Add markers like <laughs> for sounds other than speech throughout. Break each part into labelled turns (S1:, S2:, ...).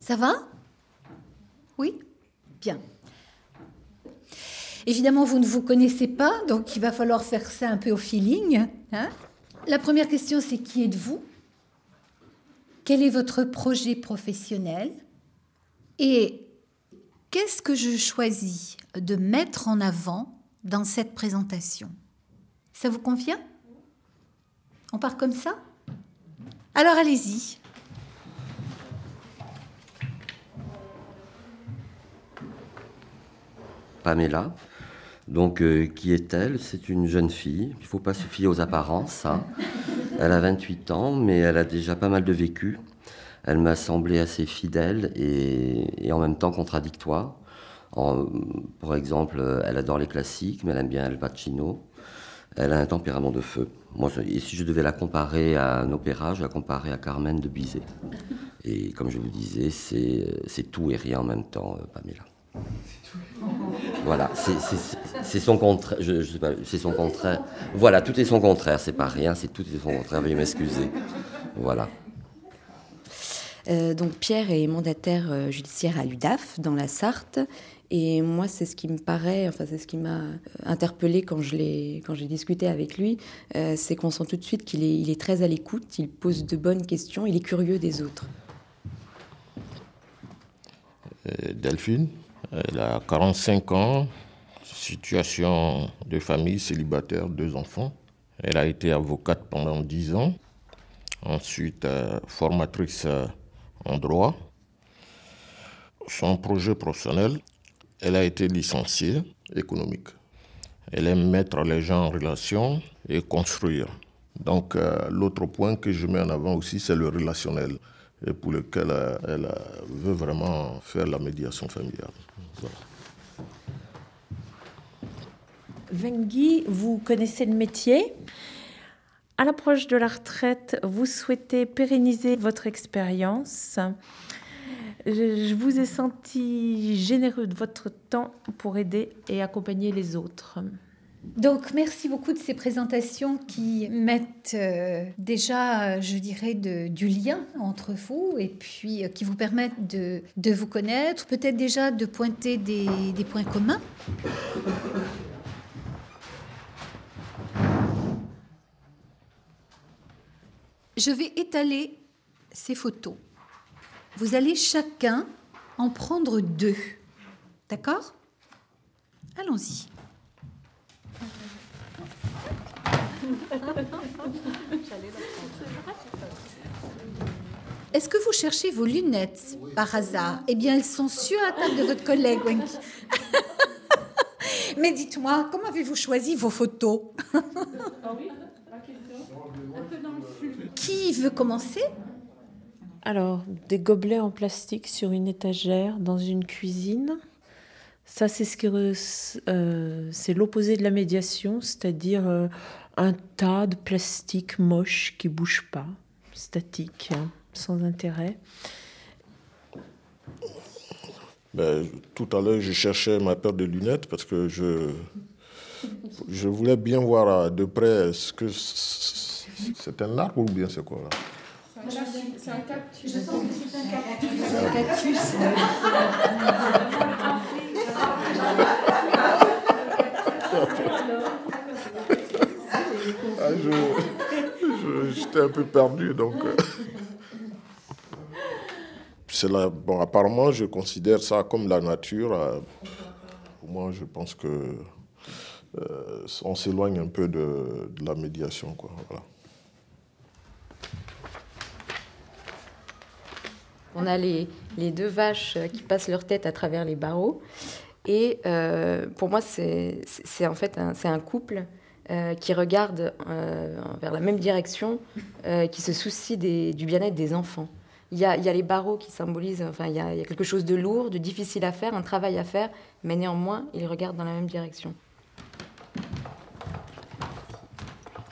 S1: Ça va? Oui? Bien. Évidemment, vous ne vous connaissez pas, donc il va falloir faire ça un peu au feeling. Hein? La première question, c'est qui êtes-vous? Quel est votre projet professionnel? Et qu'est-ce que je choisis de mettre en avant dans cette présentation? Ça vous convient? On part comme ça? Alors allez-y.
S2: Pamela. Donc, euh, qui est-elle C'est une jeune fille. Il ne faut pas se fier aux apparences. hein. <laughs> Elle a 28 ans, mais elle a déjà pas mal de vécu. Elle m'a semblé assez fidèle et, et en même temps contradictoire. En- pour exemple, euh, elle adore les classiques, mais elle aime bien Al Pacino. Elle a un tempérament de feu. Moi, je- et si je devais la comparer à un opéra, je la comparais à Carmen de Bizet. Et comme je vous disais, c'est c'est tout et rien en même temps, euh, Pamela. C'est c'est son contraire. Je, je sais pas, c'est son contraire. Voilà, tout est son contraire. C'est pas rien, c'est tout est son contraire. Veuillez m'excuser. Voilà.
S3: Euh, donc Pierre est mandataire euh, judiciaire à l'UDAF dans la Sarthe. Et moi, c'est ce qui me paraît, enfin c'est ce qui m'a interpellé quand je l'ai, quand j'ai discuté avec lui, euh, c'est qu'on sent tout de suite qu'il est, il est très à l'écoute, il pose de bonnes questions, il est curieux des autres.
S4: Euh, Delphine? Elle a 45 ans, situation de famille célibataire, deux enfants. Elle a été avocate pendant 10 ans, ensuite euh, formatrice euh, en droit. Son projet professionnel, elle a été licenciée économique. Elle aime mettre les gens en relation et construire. Donc euh, l'autre point que je mets en avant aussi, c'est le relationnel, et pour lequel euh, elle euh, veut vraiment faire la médiation familiale.
S5: Vengui, vous connaissez le métier. À l'approche de la retraite, vous souhaitez pérenniser votre expérience. Je vous ai senti généreux de votre temps pour aider et accompagner les autres.
S1: Donc, merci beaucoup de ces présentations qui mettent euh, déjà, euh, je dirais, du lien entre vous et puis euh, qui vous permettent de, vous connaître, peut-être déjà de pointer des points communs. Je vais étaler ces photos. Vous allez chacun en prendre deux. D'accord? Allons-y. <laughs> Est-ce que vous cherchez vos lunettes par hasard? Eh bien, elles sont sur la table de votre collègue, Wendy. <laughs> Mais dites-moi, comment avez-vous choisi vos photos? Qui veut commencer?
S5: Alors, des gobelets en plastique sur une étagère dans une cuisine. Ça, c'est ce qui re- euh, c'est l'opposé de la médiation, c'est-à-dire euh, un tas de plastique moche qui bouge pas, statique, hein, sans intérêt.
S4: Ben, tout à l'heure, je cherchais ma paire de lunettes parce que je, je voulais bien voir à de près ce que c'est un arbre ou bien c'est quoi là? Ah, <laughs> je- je- Un peu perdu donc. euh. La, bon, apparemment, je considère ça comme la nature. euh, moi, je pense que euh, on s'éloigne un peu de, la médiation. Quoi. Voilà.
S3: On a les, les deux vaches qui passent leur tête à travers les barreaux. Et pour moi, c'est en fait un, un couple euh, qui regarde euh, vers la même direction, euh, qui se soucie des- du bien-être des enfants. Il y, a, les barreaux qui symbolisent, enfin, il y, a, quelque chose de lourd, de difficile à faire, un travail à faire, mais néanmoins, ils regardent dans la même direction.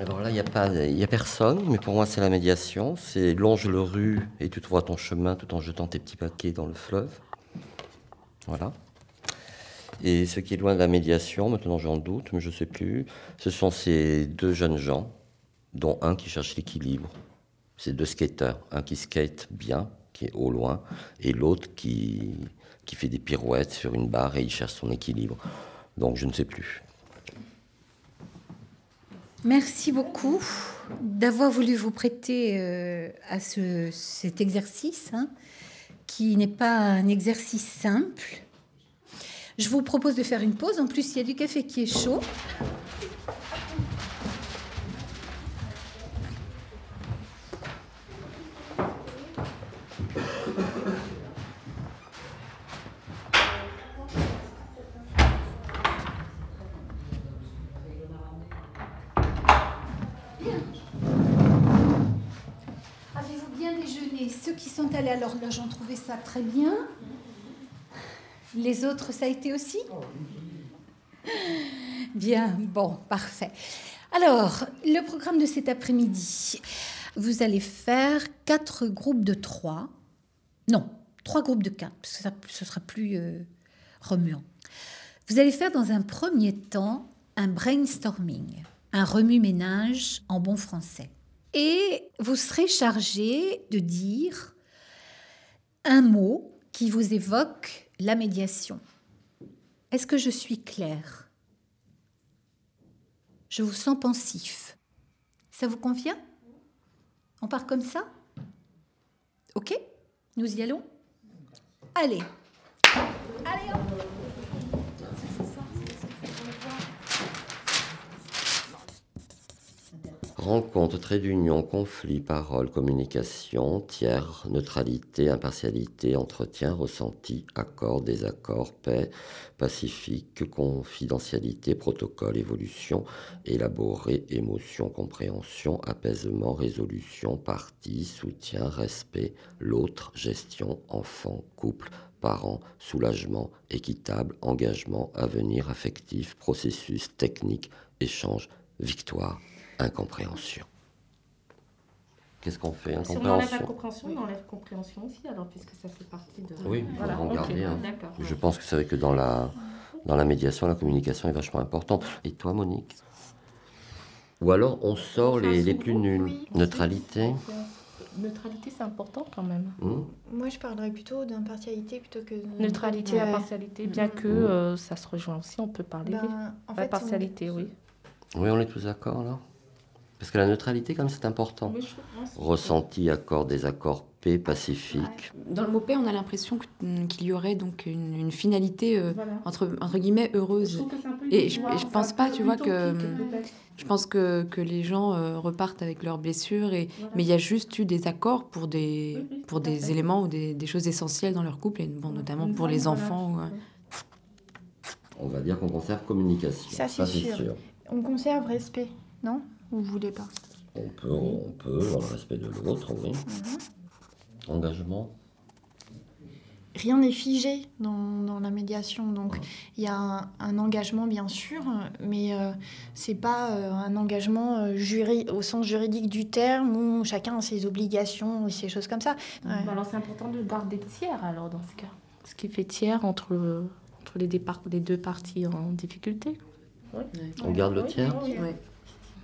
S2: Alors là, il n'y a, a personne, mais pour moi, c'est la médiation. C'est longe le rue et tu trouveras ton chemin tout en jetant tes petits paquets dans le fleuve. Voilà. Et ce qui est loin de la médiation, maintenant j'en doute, mais je ne sais plus, ce sont ces deux jeunes gens, dont un qui cherche l'équilibre. Ces deux skateurs, un qui skate bien, qui est au loin, et l'autre qui, qui fait des pirouettes sur une barre et il cherche son équilibre. Donc je ne sais plus.
S1: Merci beaucoup d'avoir voulu vous prêter euh, à ce, cet exercice, hein, qui n'est pas un exercice simple. Je vous propose de faire une pause. En plus, il y a du café qui est chaud. Avez-vous bien déjeuné? Ceux qui sont allés à l'horloge ont trouvé ça très bien. Les autres, ça a été aussi Bien, bon, parfait. Alors, le programme de cet après-midi, vous allez faire quatre groupes de trois. Non, trois groupes de quatre, parce que ça, ce sera plus euh, remuant. Vous allez faire dans un premier temps un brainstorming, un remue-ménage en bon français. Et vous serez chargé de dire un mot qui vous évoque la médiation. Est-ce que je suis claire? Je vous sens pensif. Ça vous convient? On part comme ça? Ok? Nous y allons? Allez. Allez, hop
S2: Rencontre, trait d'union, conflit, parole, communication, tiers, neutralité, impartialité, entretien, ressenti, accord, désaccord, paix, pacifique, confidentialité, protocole, évolution, élaboré, émotion, compréhension, apaisement, résolution, partie, soutien, respect, l'autre, gestion, enfant, couple, parents, soulagement, équitable, engagement, avenir, affectif, processus, technique, échange, victoire, incompréhension. Qu'est-ce qu'on fait?
S6: Si on enlève
S2: Incompréhension
S6: incompréhension, on enlève compréhension aussi, alors, puisque ça fait partie de.
S2: Oui, il faut
S6: voilà,
S2: en
S6: ok,
S2: garder un.
S6: D'accord.
S2: Je pense que c'est vrai que dans la, dans la médiation, la communication est vachement importante. Et toi, Monique? Ou alors, on sort les, les plus nuls.
S6: Oui,
S2: Neutralité
S6: Neutralité, c'est important quand même.
S2: hmm?
S7: Moi, je parlerais plutôt d'impartialité plutôt que de
S6: Neutralité,
S7: Ouais.
S6: impartialité, bien que
S2: Mhm.
S6: euh, ça se rejoint aussi, on peut parler.
S7: Ben, en fait,
S6: Impartialité, oui.
S2: Oui, on est tous d'accord, là? Parce que la neutralité, quand même, c'est important.
S6: Oui, je pense.
S2: Ressenti, accord, désaccord, paix, pacifique.
S3: Dans le mot paix, on a l'impression mm, qu'il y aurait donc une, une finalité euh,
S6: Voilà.
S3: entre, entre guillemets heureuse. Et je- et je pense pas, tu vois, que-
S6: peut-être.
S3: Je pense que, que les gens euh, repartent avec leurs blessures, et,
S6: Voilà.
S3: mais il y a juste eu des accords pour des,
S6: Oui, oui,
S3: pour des
S6: fait.
S3: éléments ou des, des choses essentielles dans leur couple, et bon, notamment pour les enfants.
S6: voilà.
S3: ou, euh,
S2: On va dire qu'on conserve communication.
S7: Ça, c'est sûr. On conserve respect, non? Ou vous voulez pas
S2: On peut, on peut, dans le respect de l'autre, oui. Engagement
S7: Rien n'est figé dans, dans la médiation, donc il y a un, un engagement bien sûr, mais euh, c'est pas euh, un engagement euh, juri- au sens juridique du terme où chacun a ses obligations et ces choses comme ça. Ouais.
S6: Bah Alors c'est important de garder tiers alors dans ce cas. Ce qui fait tiers entre, entre les, départ- les deux parties en difficulté.
S2: On garde le tiers
S6: oui, oui.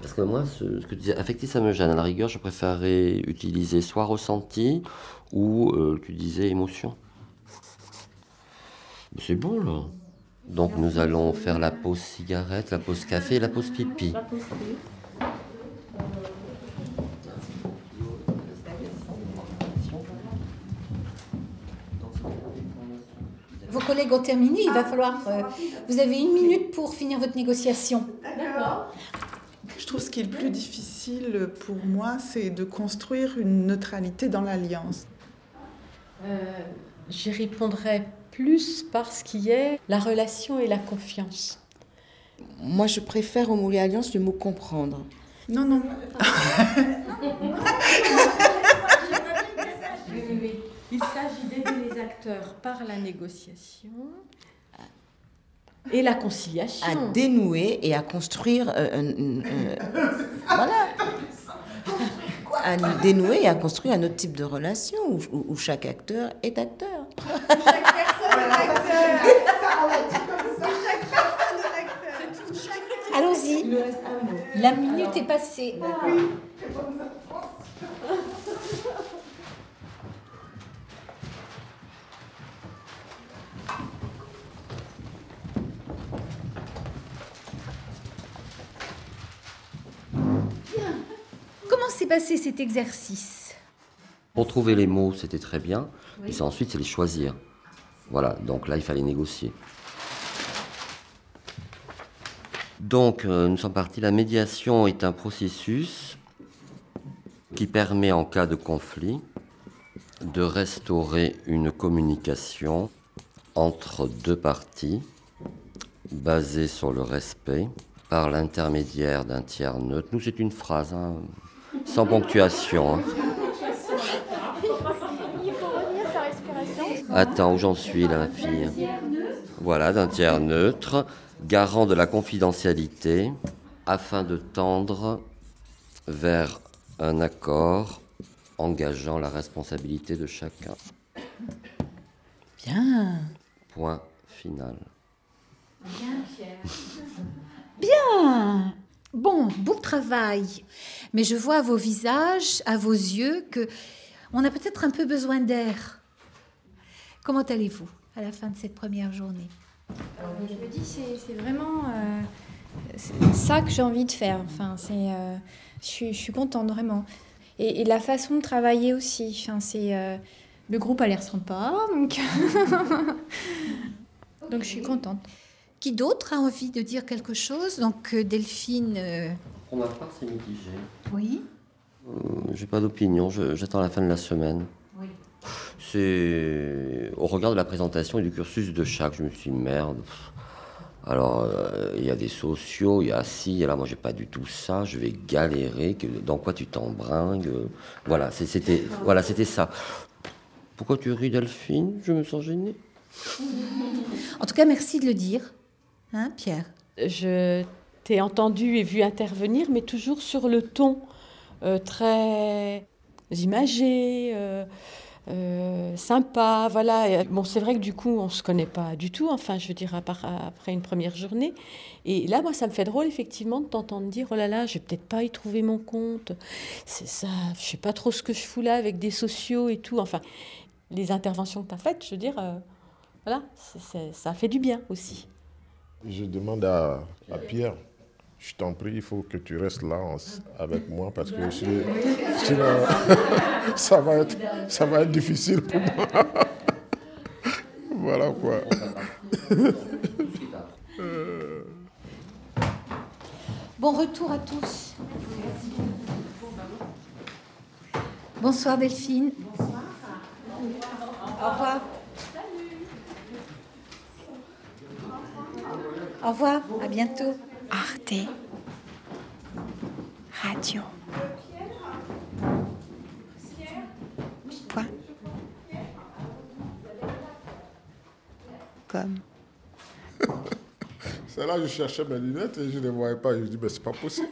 S2: Parce que moi, ce, ce que tu disais, affectif, ça me gêne. À la rigueur, je préférerais utiliser soit ressenti ou euh, tu disais émotion. C'est bon, là. Donc, nous allons faire la pause cigarette, la pause café et la pause pipi.
S6: La pause.
S1: Vos collègues ont terminé, il va falloir... euh, vous avez une minute pour finir votre négociation.
S8: Je trouve ce qui est le plus difficile pour moi, c'est de construire une neutralité dans l'alliance.
S5: Euh, J'y répondrai plus par ce qui est la relation et la confiance.
S9: Moi, je préfère au mot alliance le mot comprendre.
S8: Non, non. <laughs>
S5: Il s'agit d'aider les acteurs par la négociation et la conciliation.
S9: À dénouer et à construire. euh, un- un- <laughs> un- voilà. À dénouer et à construire un autre type de relation où, où- où chaque acteur est acteur.
S1: Allons-y. La minute est passée. S'est passé cet exercice
S2: Pour trouver les mots, c'était très bien. Et ensuite, c'est les choisir. Voilà, donc là, il fallait négocier. Donc, euh, nous sommes partis. La médiation est un processus qui permet, en cas de conflit, de restaurer une communication entre deux parties basée sur le respect par l'intermédiaire d'un tiers neutre. Nous, c'est une phrase, hein, sans ponctuation. Hein. Attends, où j'en suis là, ma fille Voilà, d'un tiers neutre, garant de la confidentialité, afin de tendre vers un accord engageant la responsabilité de chacun.
S1: Bien.
S2: Point final.
S1: Bien, Pierre. Bien. Bon, beau travail. Mais je vois à vos visages, à vos yeux, que on a peut-être un peu besoin d'air. Comment allez-vous à la fin de cette première journée?
S10: Je me dis, c'est vraiment euh, ça que j'ai envie de faire. Enfin, c'est, euh, je, suis, contente vraiment. Et, et, la façon de travailler aussi. Enfin, c'est, euh, le groupe a l'air sympa, donc, <laughs> donc je suis contente.
S1: Qui d'autre a envie de dire quelque chose? Donc Delphine.
S2: Pour ma part, c'est mitigé.
S1: Oui.
S2: j'ai pas d'opinion. J'attends la fin de la semaine.
S1: Oui.
S2: C'est au regard de la présentation et du cursus de chaque, je me suis dit, merde. Alors, euh, il y a des sociaux, il y a ci, et là, moi, j'ai pas du tout ça, je vais galérer, que, dans quoi tu t'embringues Voilà, c'était voilà, c'était ça. Pourquoi tu ris, Delphine? Je me sens gênée.
S1: En tout cas, merci de le dire, hein, Pierre?
S5: Je t'ai entendu et vu intervenir, mais toujours sur le ton euh, très imagé. Euh, euh, sympa, voilà. Bon, c'est vrai que du coup, on se connaît pas du tout, enfin, je veux dire, après une première journée. Et là, moi, ça me fait drôle, effectivement, de t'entendre dire, oh là là, je vais peut-être pas y trouver mon compte. C'est ça, je sais pas trop ce que je fous là avec des sociaux et tout. Enfin, les interventions que tu as faites, je veux dire, voilà, ça fait du bien aussi.
S4: Je demande à, à Pierre je t'en prie, il faut que tu restes là avec moi parce que sinon, <laughs> ça, va être, ça va être difficile pour moi. <laughs> voilà quoi. <laughs>
S1: Bon retour à tous. Bonsoir Delphine. Bonsoir. Au revoir. Au revoir, à bientôt.
S10: Arte Radio. Point. Comme.
S4: C'est là que je cherchais mes lunettes et je ne les voyais pas. je dis, mais c'est pas possible.